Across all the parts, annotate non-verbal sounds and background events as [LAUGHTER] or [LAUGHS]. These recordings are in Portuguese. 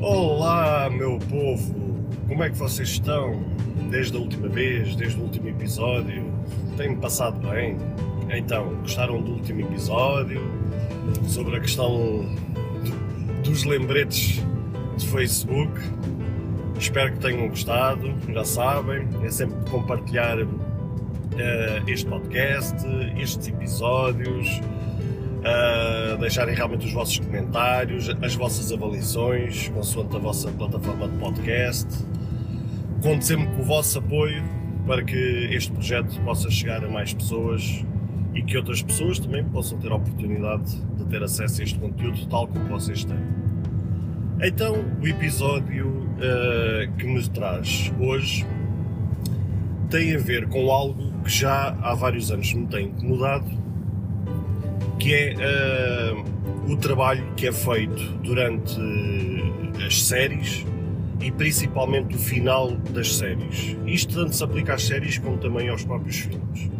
Olá, meu povo! Como é que vocês estão? Desde a última vez, desde o último episódio? Tem-me passado bem? Então, gostaram do último episódio? Sobre a questão do, dos lembretes de Facebook? Espero que tenham gostado, já sabem, é sempre compartilhar uh, este podcast, estes episódios, deixarem realmente os vossos comentários, as vossas avaliações, consoante a vossa plataforma de podcast. Conto sempre com o vosso apoio para que este projeto possa chegar a mais pessoas e que outras pessoas também possam ter a oportunidade de ter acesso a este conteúdo tal como vocês têm. Então, o episódio uh, que me traz hoje tem a ver com algo que já há vários anos me tem incomodado que é uh, o trabalho que é feito durante as séries e principalmente o final das séries. Isto tanto se aplica às séries como também aos próprios filmes.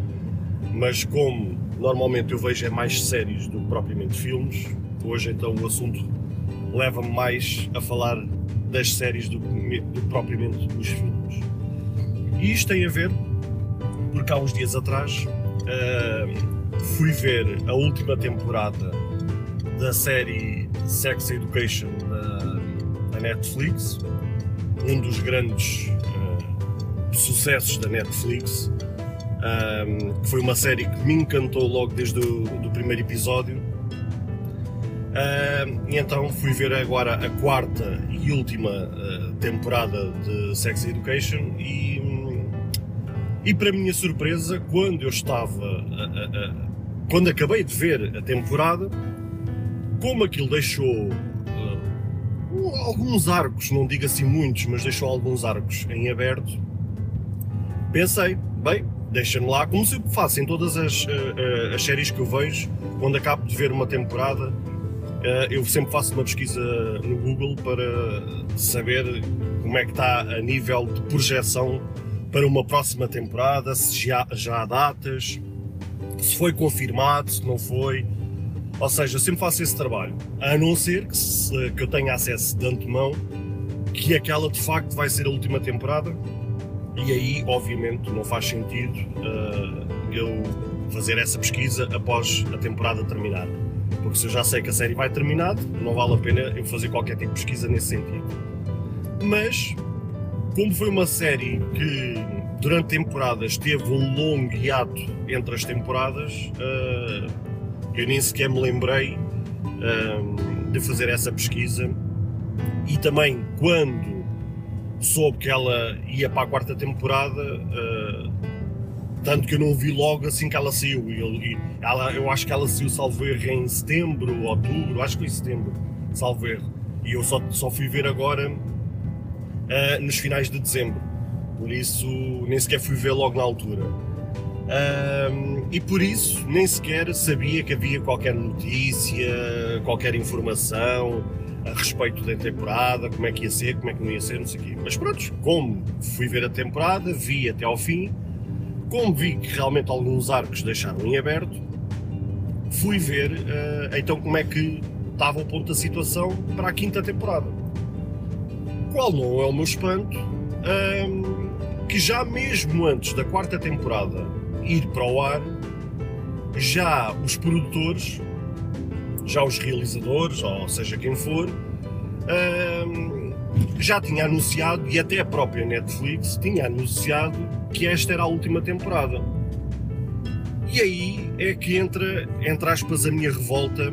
Mas como normalmente eu vejo é mais séries do que propriamente filmes, hoje então o assunto leva-me mais a falar das séries do que, do que propriamente dos filmes. E isto tem a ver porque há uns dias atrás uh, fui ver a última temporada da série Sex Education da, Netflix, um dos grandes uh, sucessos da Netflix, um, que foi uma série que me encantou logo desde o do primeiro episódio. Uh, e então fui ver agora a quarta e última uh, temporada de Sex Education e, e para minha surpresa, quando eu estava a, a quando acabei de ver a temporada, como aquilo deixou uh, alguns arcos, não digo assim muitos, mas deixou alguns arcos em aberto, pensei, bem, deixa-me lá, como se faço em todas as, uh, uh, as séries que eu vejo, quando acabo de ver uma temporada, eu sempre faço uma pesquisa no Google para saber como é que está a nível de projeção para uma próxima temporada, se já, já há datas, se foi confirmado, se não foi. Ou seja, sempre faço esse trabalho. A não ser que, se, que eu tenha acesso de antemão que aquela de facto vai ser a última temporada. E aí, obviamente, não faz sentido uh, eu fazer essa pesquisa após a temporada terminar. Porque se eu já sei que a série vai terminar, não vale a pena eu fazer qualquer tipo de pesquisa nesse sentido. Mas, como foi uma série que durante temporadas teve um longo hiato entre as temporadas, uh, eu nem sequer me lembrei uh, de fazer essa pesquisa. E também quando soube que ela ia para a quarta temporada, uh, tanto que eu não vi logo assim que ela saiu. E, ela, eu acho que ela saiu, salvo erro, em setembro, outubro, acho que foi em setembro, salvo erro. E eu só, só fui ver agora nos finais de dezembro por isso nem sequer fui ver logo na altura. Um, e por isso nem sequer sabia que havia qualquer notícia, qualquer informação a respeito da temporada, como é que ia ser, como é que não ia ser, não sei o quê. Mas pronto, como fui ver a temporada, vi até ao fim, como vi que realmente alguns arcos deixaram em aberto, fui ver uh, então como é que estava o ponto da situação para a quinta temporada. Qual não é o meu espanto? Um, que já mesmo antes da quarta temporada ir para o ar, já os produtores, já os realizadores, ou seja quem for, já tinha anunciado, e até a própria Netflix tinha anunciado que esta era a última temporada. E aí é que entra, entre aspas, a minha revolta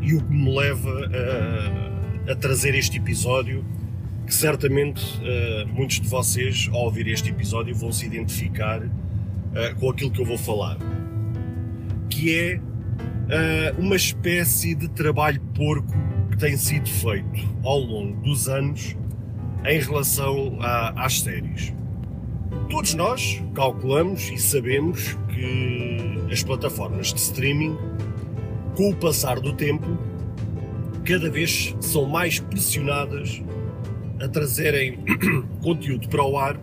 e o que me leva a, a trazer este episódio que certamente uh, muitos de vocês, ao ouvir este episódio, vão se identificar uh, com aquilo que eu vou falar, que é uh, uma espécie de trabalho porco que tem sido feito ao longo dos anos em relação a, às séries. Todos nós calculamos e sabemos que as plataformas de streaming, com o passar do tempo, cada vez são mais pressionadas a trazerem [CLEARS THROAT] conteúdo para o ar uh,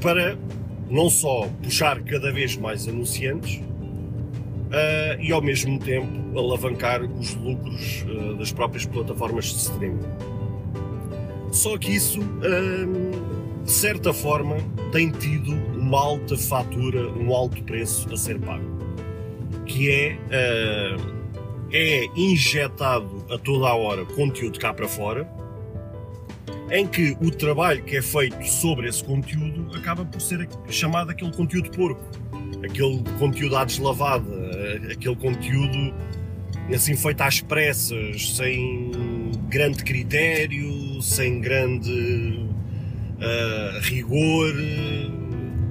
para não só puxar cada vez mais anunciantes, uh, e ao mesmo tempo alavancar os lucros uh, das próprias plataformas de streaming. Só que isso, de certa forma, tem tido uma alta fatura, um alto preço a ser pago, que é é injetado a toda a hora conteúdo cá para fora, em que o trabalho que é feito sobre esse conteúdo acaba por ser chamado aquele conteúdo porco aquele conteúdo à deslavada, aquele conteúdo assim feito às pressas, sem grande critério, sem grande uh, rigor,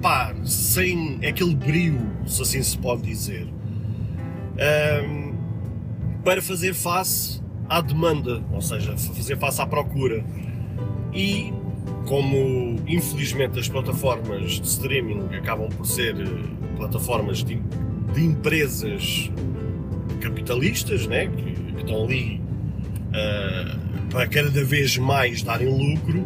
pá, sem aquele brilho, se assim se pode dizer, um, para fazer face à demanda, ou seja, fazer face à procura. E como infelizmente as plataformas de streaming acabam por ser eh, plataformas de, de empresas capitalistas, né, que, que estão ali uh, para cada vez mais darem lucro,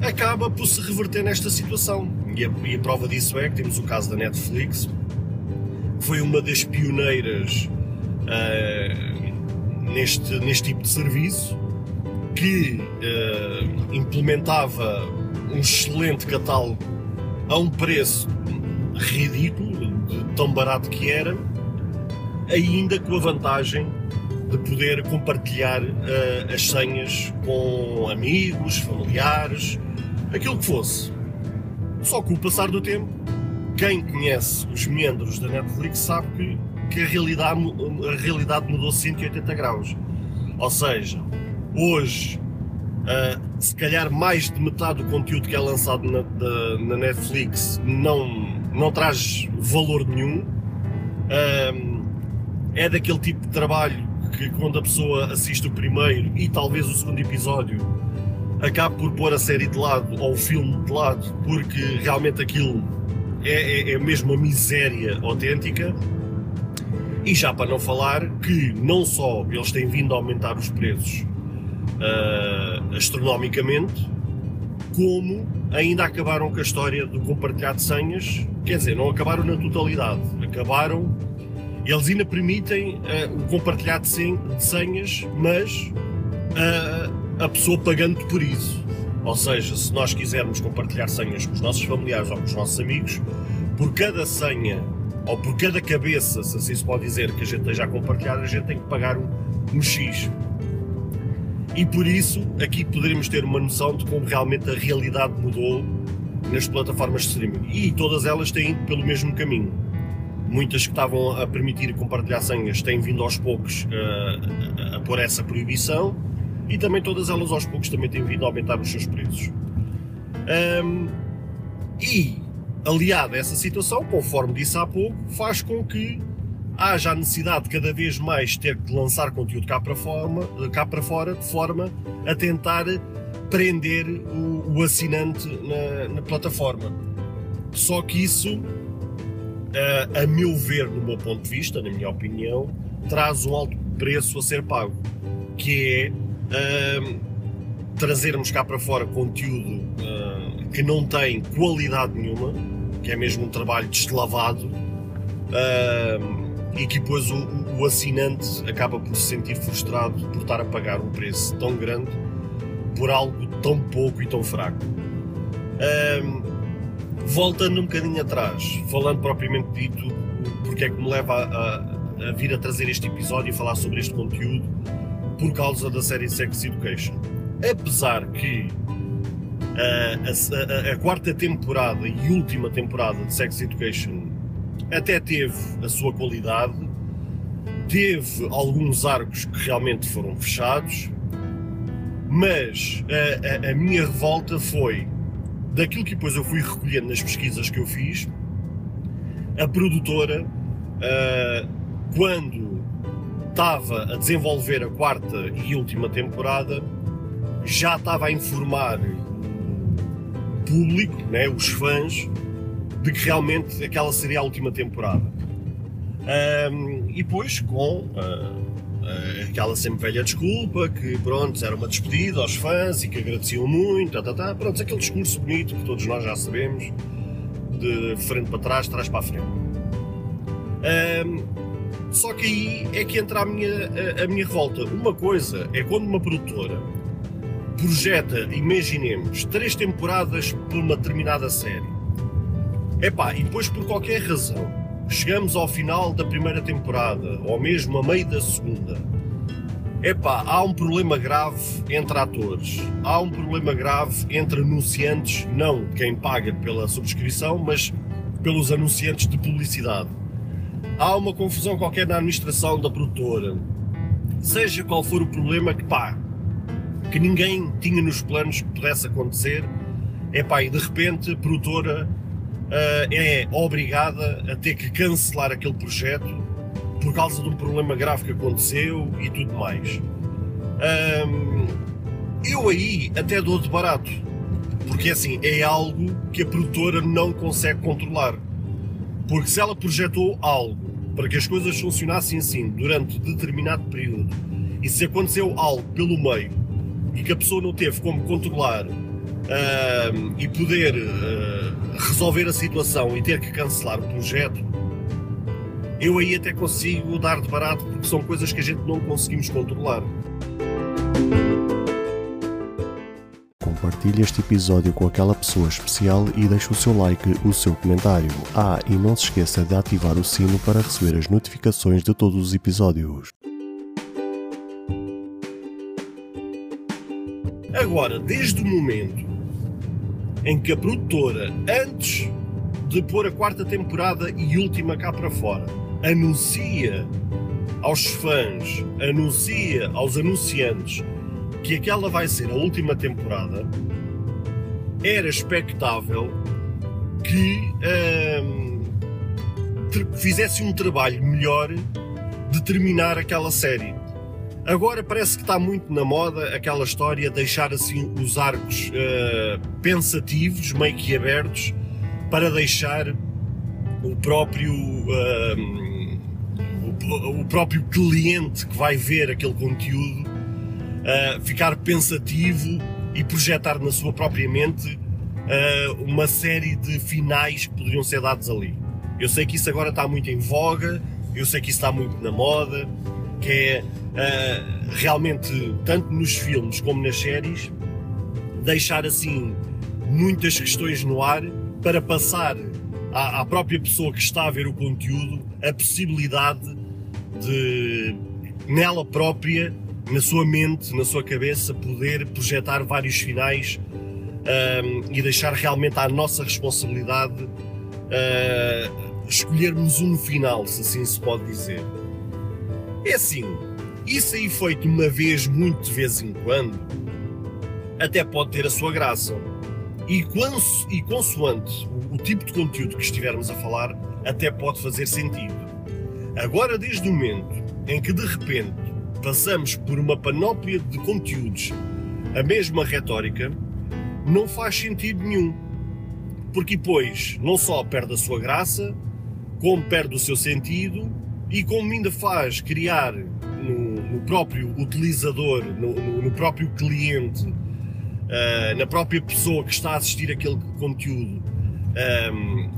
acaba por se reverter nesta situação. E a, e a, prova disso é que temos o caso da Netflix, que foi uma das pioneiras uh, neste, neste tipo de serviço, que uh, implementava um excelente catálogo a um preço ridículo, de tão barato que era, ainda com a vantagem de poder compartilhar uh, as senhas com amigos, familiares, aquilo que fosse. Só que o passar do tempo, quem conhece os membros da Netflix sabe que, que a, realidade, a realidade mudou 180 graus. Ou seja, Hoje, uh, se calhar mais de metade do conteúdo que é lançado na, da, na Netflix não, não traz valor nenhum. Uh, é daquele tipo de trabalho que quando a pessoa assiste o primeiro e talvez o segundo episódio acaba por pôr a série de lado ou o filme de lado porque realmente aquilo é, é, é mesmo uma miséria autêntica. E já para não falar que não só eles têm vindo a aumentar os preços uh, astronomicamente, como ainda acabaram com a história do compartilhar de senhas, quer dizer, não acabaram na totalidade, acabaram. Eles ainda permitem uh, o compartilhar de, senhas, mas uh, a pessoa pagando por isso. Ou seja, se nós quisermos compartilhar senhas com os nossos familiares ou com os nossos amigos, por cada senha ou por cada cabeça, se assim se pode dizer, que a gente esteja a compartilhar, a gente tem que pagar um, um X. E por isso, aqui poderemos ter uma noção de como realmente a realidade mudou nas plataformas de streaming. E todas elas têm ido pelo mesmo caminho. Muitas que estavam a permitir compartilhar senhas têm vindo aos poucos uh, a, a pôr essa proibição e também todas elas aos poucos também têm vindo a aumentar os seus preços. Um, e, aliado a essa situação, conforme disse há pouco, faz com que haja a necessidade de cada vez mais ter que lançar conteúdo cá para, forma, cá para fora, de forma a tentar prender o, o assinante na, na, plataforma. Só que isso, a, a meu ver, no meu ponto de vista, na minha opinião, traz um alto preço a ser pago, que é uh, trazermos cá para fora conteúdo uh, que não tem qualidade nenhuma, que é mesmo um trabalho deslavado. Uh, e que depois o, o, assinante acaba por se sentir frustrado por estar a pagar um preço tão grande por algo tão pouco e tão fraco. Um, voltando um bocadinho atrás, falando propriamente dito, porque é que me leva a, a, a, vir a trazer este episódio e falar sobre este conteúdo por causa da série Sex Education. Apesar que a, a quarta temporada e última temporada de Sex Education até teve a sua qualidade, teve alguns arcos que realmente foram fechados, mas a, a, a minha revolta foi daquilo que depois eu fui recolhendo nas pesquisas que eu fiz, a produtora, uh, quando estava a desenvolver a quarta e última temporada, já estava a informar público, né, os fãs, de que realmente aquela seria a última temporada. Um, e depois com uh, aquela sempre velha desculpa que pronto, era uma despedida aos fãs e que agradeciam muito, tá, tá, tá, pronto, aquele discurso bonito que todos nós já sabemos, de frente para trás, trás para a frente. Um, só que aí é que entra a minha, a, a minha revolta. Uma coisa é quando uma produtora projeta, imaginemos, três temporadas por uma determinada série. Epá, e depois por qualquer razão chegamos ao final da primeira temporada, ou mesmo a meio da segunda. Epá, há um problema grave entre atores, há um problema grave entre anunciantes, não quem paga pela subscrição, mas pelos anunciantes de publicidade. Há uma confusão qualquer na administração da produtora. Seja qual for o problema que pá, que ninguém tinha nos planos que pudesse acontecer, epá, e de repente a produtora uh, é obrigada a ter que cancelar aquele projeto por causa de um problema grave que aconteceu e tudo mais. Um, eu aí até dou de barato, porque assim é algo que a produtora não consegue controlar. Porque se ela projetou algo para que as coisas funcionassem assim durante determinado período e se aconteceu algo pelo meio e que a pessoa não teve como controlar uh, e poder uh, resolver a situação e ter que cancelar o projeto, eu aí até consigo dar de barato porque são coisas que a gente não conseguimos controlar. Compartilhe este episódio com aquela pessoa especial e deixe o seu like, o seu comentário. Ah, e não se esqueça de ativar o sino para receber as notificações de todos os episódios. Agora, desde o momento em que a produtora, antes de pôr a quarta temporada e última cá para fora, anuncia aos fãs, anuncia aos anunciantes que aquela vai ser a última temporada, era expectável que hum, fizesse um trabalho melhor de terminar aquela série. Agora parece que está muito na moda aquela história de deixar assim os arcos uh, pensativos, meio que abertos, para deixar o próprio uh, o, o, próprio cliente que vai ver aquele conteúdo uh, ficar pensativo e projetar na sua própria mente uma série de finais que poderiam ser dados ali. Eu sei que isso agora está muito em voga, eu sei que isso está muito na moda, que é uh, realmente, tanto nos filmes como nas séries, deixar assim muitas questões no ar para passar à, à própria pessoa que está a ver o conteúdo a possibilidade de, nela própria, na sua mente, na sua cabeça, poder projetar vários finais um, ehm, e deixar realmente à nossa responsabilidade uh, escolhermos um final, se assim se pode dizer. É assim, isso aí feito uma vez, muito de vez em quando, até pode ter a sua graça. E, cons e consoante o, o tipo de conteúdo que estivermos a falar, até pode fazer sentido. Agora, desde o momento em que de repente passamos por uma panóplia de conteúdos, a mesma retórica, não faz sentido nenhum. Porque depois não só perde a sua graça, como perde o seu sentido e como ainda faz criar próprio utilizador, no, no, próprio cliente, uh, na própria pessoa que está a assistir aquele conteúdo, um,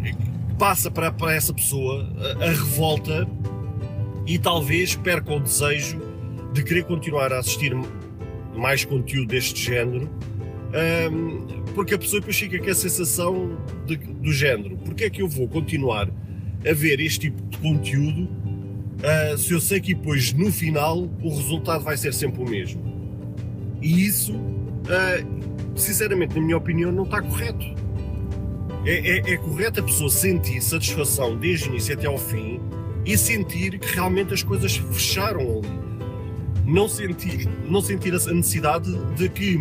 passa para, para essa pessoa a, a revolta e talvez perca o desejo de querer continuar a assistir mais conteúdo deste género, um, porque a pessoa depois fica com a sensação de, do género: porque é que eu vou continuar a ver este tipo de conteúdo uh, se eu sei que depois no final o resultado vai ser sempre o mesmo. E isso, uh, sinceramente, na minha opinião, não está correto. É, é, é correto a pessoa sentir satisfação desde o início até ao fim e sentir que realmente as coisas fecharam ali. Não sentir, não sentir a necessidade de que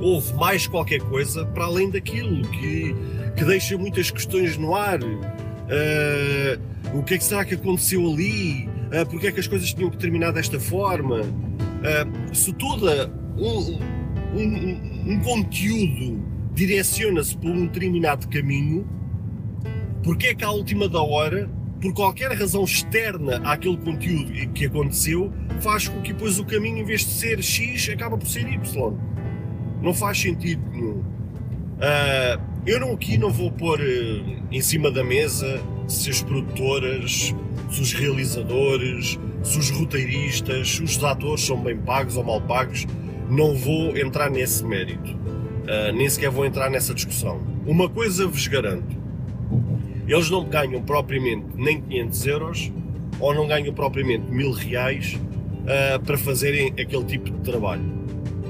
houve mais qualquer coisa para além daquilo, que, que deixa muitas questões no ar. Uh, o que é que será que aconteceu ali? Uh, porque é que as coisas tinham que terminar desta forma? Uh, se toda um, um, um conteúdo direciona-se por um determinado caminho, porque é que à última da hora, por qualquer razão externa àquele conteúdo que aconteceu, faz com que depois o caminho, em vez de ser X, acaba por ser Y? Não faz sentido nenhum. Uh, eu não, aqui não vou pôr uh, em cima da mesa se as produtoras, se os realizadores, se os roteiristas, se os atores são bem pagos ou mal pagos, não vou entrar nesse mérito. Uh, nem sequer vou entrar nessa discussão. Uma coisa vos garanto: eles não ganham propriamente nem 500 euros ou não ganham propriamente mil reais uh, para fazerem aquele tipo de trabalho.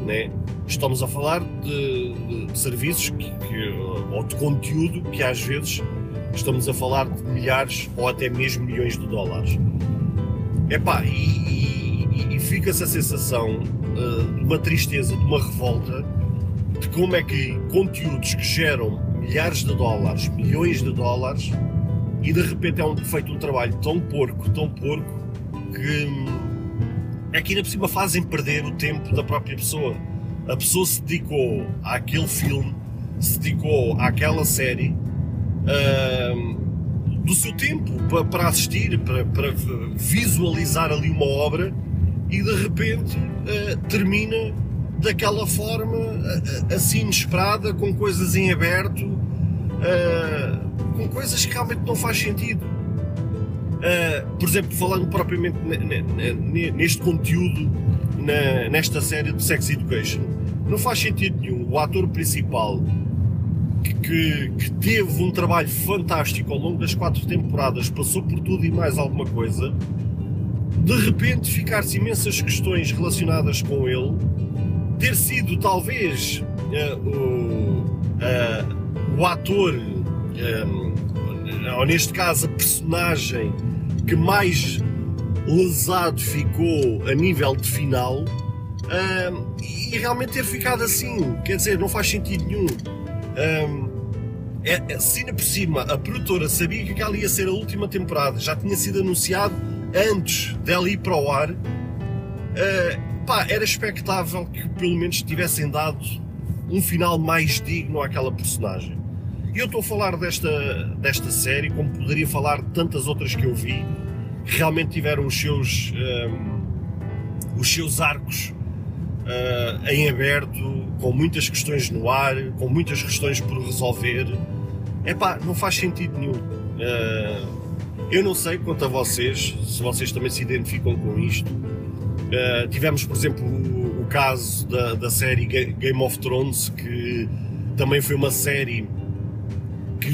Né? Estamos a falar de, de, serviços que, que, ou de conteúdo que às vezes estamos a falar de milhares ou até mesmo milhões de dólares. Epá, e, e, e fica-se a sensação uh, de uma tristeza, de uma revolta, de como é que conteúdos que geram milhares de dólares, milhões de dólares, e de repente é um, feito um trabalho tão porco, tão porco, que hum, é que ainda por cima fazem perder o tempo da própria pessoa. A pessoa se dedicou àquele filme, se dedicou àquela série, uh, do seu tempo para, para assistir, para, para, visualizar ali uma obra e de repente uh, termina daquela forma uh, assim inesperada, com coisas em aberto, uh, com coisas que realmente não faz sentido. Por exemplo, falando propriamente neste conteúdo, nesta série de Sex Education, não faz sentido nenhum. O ator principal que, que, teve um trabalho fantástico ao longo das quatro temporadas, passou por tudo e mais alguma coisa, de repente ficar-se imensas questões relacionadas com ele, ter sido talvez uh, o, uh, o ator, um, ou neste caso a personagem que mais lesado ficou a nível de final. e realmente ter ficado assim, quer dizer, não faz sentido nenhum. Um, é, é, por cima a produtora sabia que aquela ia ser a última temporada, já tinha sido anunciado antes dela ir para o ar, uh, pá, era expectável que pelo menos tivessem dado um final mais digno àquela personagem. Eu estou a falar desta, desta série, como poderia falar de tantas outras que eu vi, que realmente tiveram os seus, um, os seus arcos uh, em aberto, com muitas questões no ar, com muitas questões por resolver. É pá, não faz sentido nenhum. Uh, eu não sei quanto a vocês, se vocês também se identificam com isto. Uh, tivemos, por exemplo, o, o caso da, da série Game of Thrones, que também foi uma série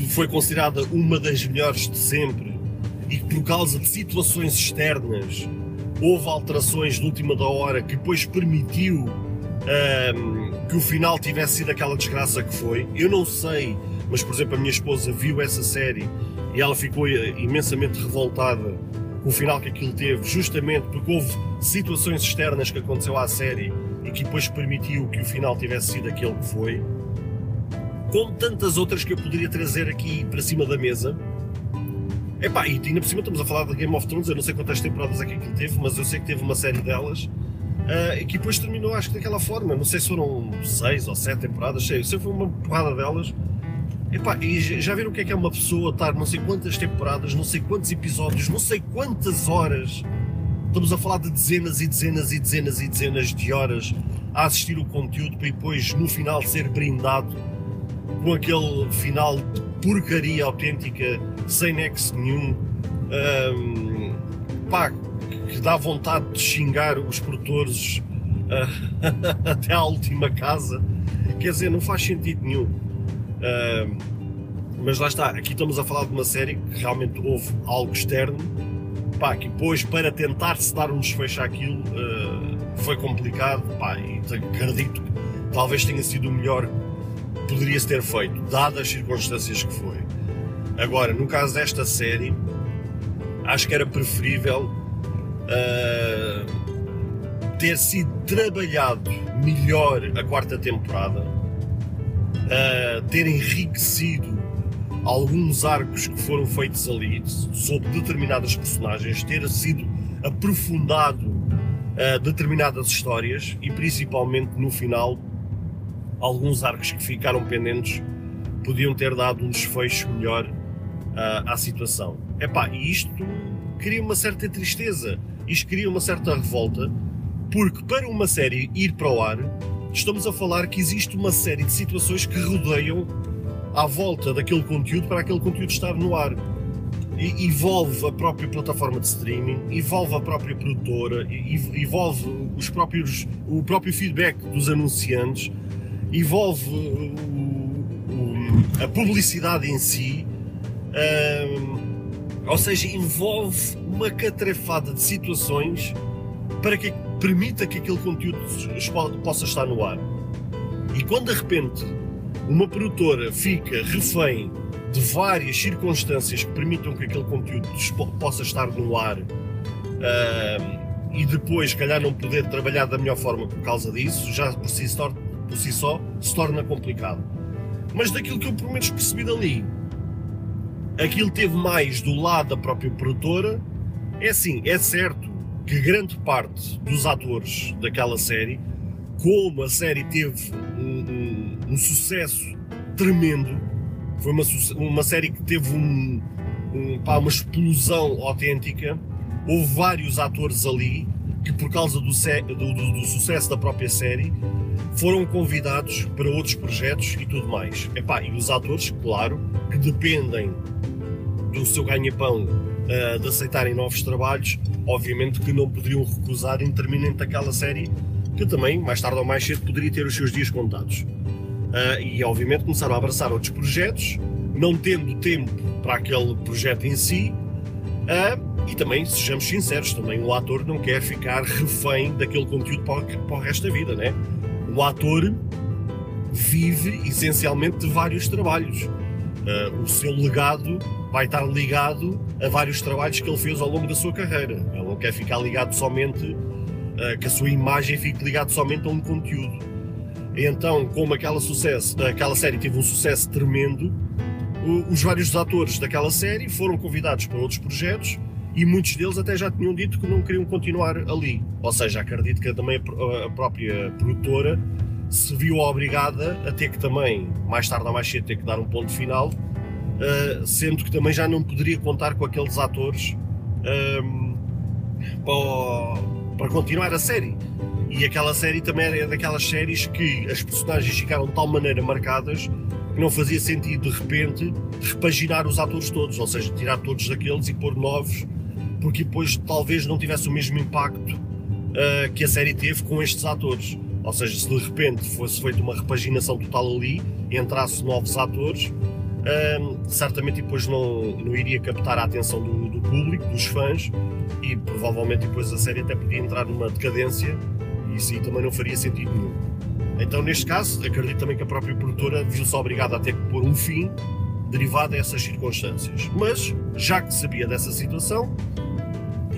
que foi considerada uma das melhores de sempre e que, por causa de situações externas, houve alterações de última da hora que depois permitiu um, que o final tivesse sido aquela desgraça que foi. Eu não sei, mas por exemplo, a minha esposa viu essa série e ela ficou imensamente revoltada com o final que aquilo teve, justamente porque houve situações externas que aconteceu à série e que depois permitiu que o final tivesse sido aquele que foi. Como tantas outras que eu poderia trazer aqui para cima da mesa, Epá, e ainda por cima estamos a falar de Game of Thrones, eu não sei quantas temporadas é que aquilo teve, mas eu sei que teve uma série delas uh, e que depois terminou, acho que daquela forma. Não sei se foram seis ou sete temporadas, sei, sei foi uma porrada delas. Epá, e já viram o que é que é uma pessoa estar não sei quantas temporadas, não sei quantos episódios, não sei quantas horas. Estamos a falar de dezenas e dezenas e dezenas e dezenas de horas a assistir o conteúdo para depois no final ser brindado com aquele final de porcaria autêntica, sem nexo nenhum, um, pá, que dá vontade de xingar os produtores uh, [LAUGHS] até à última casa. Quer dizer, não faz sentido nenhum. Uh, mas lá está, aqui estamos a falar de uma série que realmente houve algo externo, pá, que depois para tentar-se dar um desfecho àquilo uh, foi complicado, pá, e acredito que talvez tenha sido o melhor poderia-se ter feito, dadas as circunstâncias que foi. Agora, no caso desta série, acho que era preferível uh, ter sido trabalhado melhor a quarta temporada, uh, ter enriquecido alguns arcos que foram feitos ali sobre determinadas personagens, ter sido aprofundado uh, determinadas histórias e principalmente no final alguns arcos que ficaram pendentes podiam ter dado um desfecho melhor uh, à situação. E isto cria uma certa tristeza, isto cria uma certa revolta, porque para uma série ir para o ar, estamos a falar que existe uma série de situações que rodeiam à volta daquele conteúdo para aquele conteúdo estar no ar. envolve a própria plataforma de streaming, envolve a própria produtora, envolve os próprios, o próprio feedback dos anunciantes, envolve a publicidade em si, ou seja, envolve uma catrafada de situações para que permita que aquele conteúdo possa estar no ar. E quando de repente uma produtora fica refém de várias circunstâncias que permitam que aquele conteúdo possa estar no ar e depois, se calhar, não poder trabalhar da melhor forma por causa disso, já por si, por si só se torna complicado. Mas daquilo que eu pelo menos percebi dali, aquilo teve mais do lado da própria produtora. É assim, é certo que grande parte dos atores daquela série, como a série teve um, um, um sucesso tremendo, foi uma, uma série que teve um, um, pá, uma explosão autêntica. Houve vários atores ali que, por causa do, do, do, do, sucesso da própria série, foram convidados para outros projetos e tudo mais. Epá, e os atores, claro, que dependem do seu ganha-pão uh, de aceitarem novos trabalhos, obviamente que não poderiam recusar interminente aquela série que também, mais tarde ou mais cedo, poderia ter os seus dias contados. Uh, e obviamente começaram a abraçar outros projetos, não tendo tempo para aquele projeto em si. Uh, e também, sejamos sinceros, também o ator não quer ficar refém daquele conteúdo para, para o resto da vida, né? O ator vive essencialmente de vários trabalhos. Uh, o seu legado vai estar ligado a vários trabalhos que ele fez ao longo da sua carreira. Ele não quer ficar ligado somente, uh, que a sua imagem fique ligada somente a um conteúdo. Então, como aquela, sucesso, aquela série teve um sucesso tremendo, os vários atores daquela série foram convidados para outros projetos e muitos deles até já tinham dito que não queriam continuar ali. Ou seja, acredito que também a própria produtora se viu obrigada a ter que também, mais tarde ou mais cedo, ter que dar um ponto final, uh, sendo que também já não poderia contar com aqueles atores ehm, para, continuar a série. E aquela série também é daquelas séries que as personagens ficaram de tal maneira marcadas que não fazia sentido de repente repaginar os atores todos, ou seja, tirar todos daqueles e pôr novos, porque depois talvez não tivesse o mesmo impacto uh, que a série teve com estes atores. Ou seja, se de repente fosse feita uma repaginação total ali, entrasse novos atores, uh, certamente depois não, não iria captar a atenção do, do público, dos fãs, e provavelmente depois a série até podia entrar numa decadência isso aí também não faria sentido nenhum. Então, neste caso, acredito também que a própria produtora viu-se obrigada a ter que pôr um fim derivado a essas circunstâncias. Mas, já que sabia dessa situação,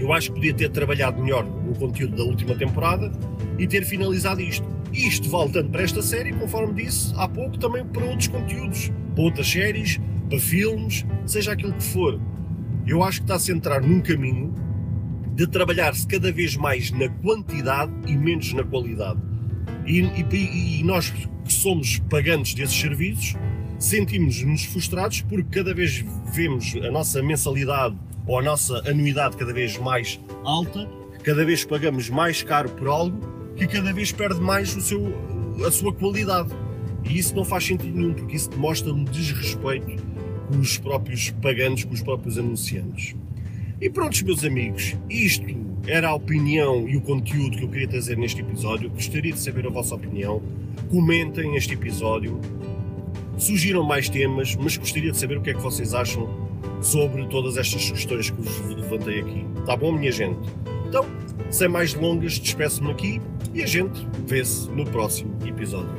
eu acho que podia ter trabalhado melhor no conteúdo da última temporada e ter finalizado isto. E isto vale tanto para esta série, conforme disse há pouco, também para outros conteúdos, para outras séries, para filmes, seja aquilo que for. Eu acho que está a entrar num caminho de trabalhar-se cada vez mais na quantidade e menos na qualidade. E, e, e nós que somos pagantes desses serviços sentimos-nos frustrados porque cada vez vemos a nossa mensalidade ou a nossa anuidade cada vez mais alta, cada vez pagamos mais caro por algo que cada vez perde mais o seu, a sua qualidade. E isso não faz sentido nenhum, porque isso demonstra um desrespeito com os próprios pagantes, com os próprios anunciantes. E prontos, meus amigos, isto era a opinião e o conteúdo que eu queria trazer neste episódio. Gostaria de saber a vossa opinião. Comentem este episódio. Surgiram mais temas, mas gostaria de saber o que é que vocês acham sobre todas estas questões que vos levantei aqui. Tá bom, minha gente? Então, sem mais delongas, despeço-me aqui e a gente vê-se no próximo episódio.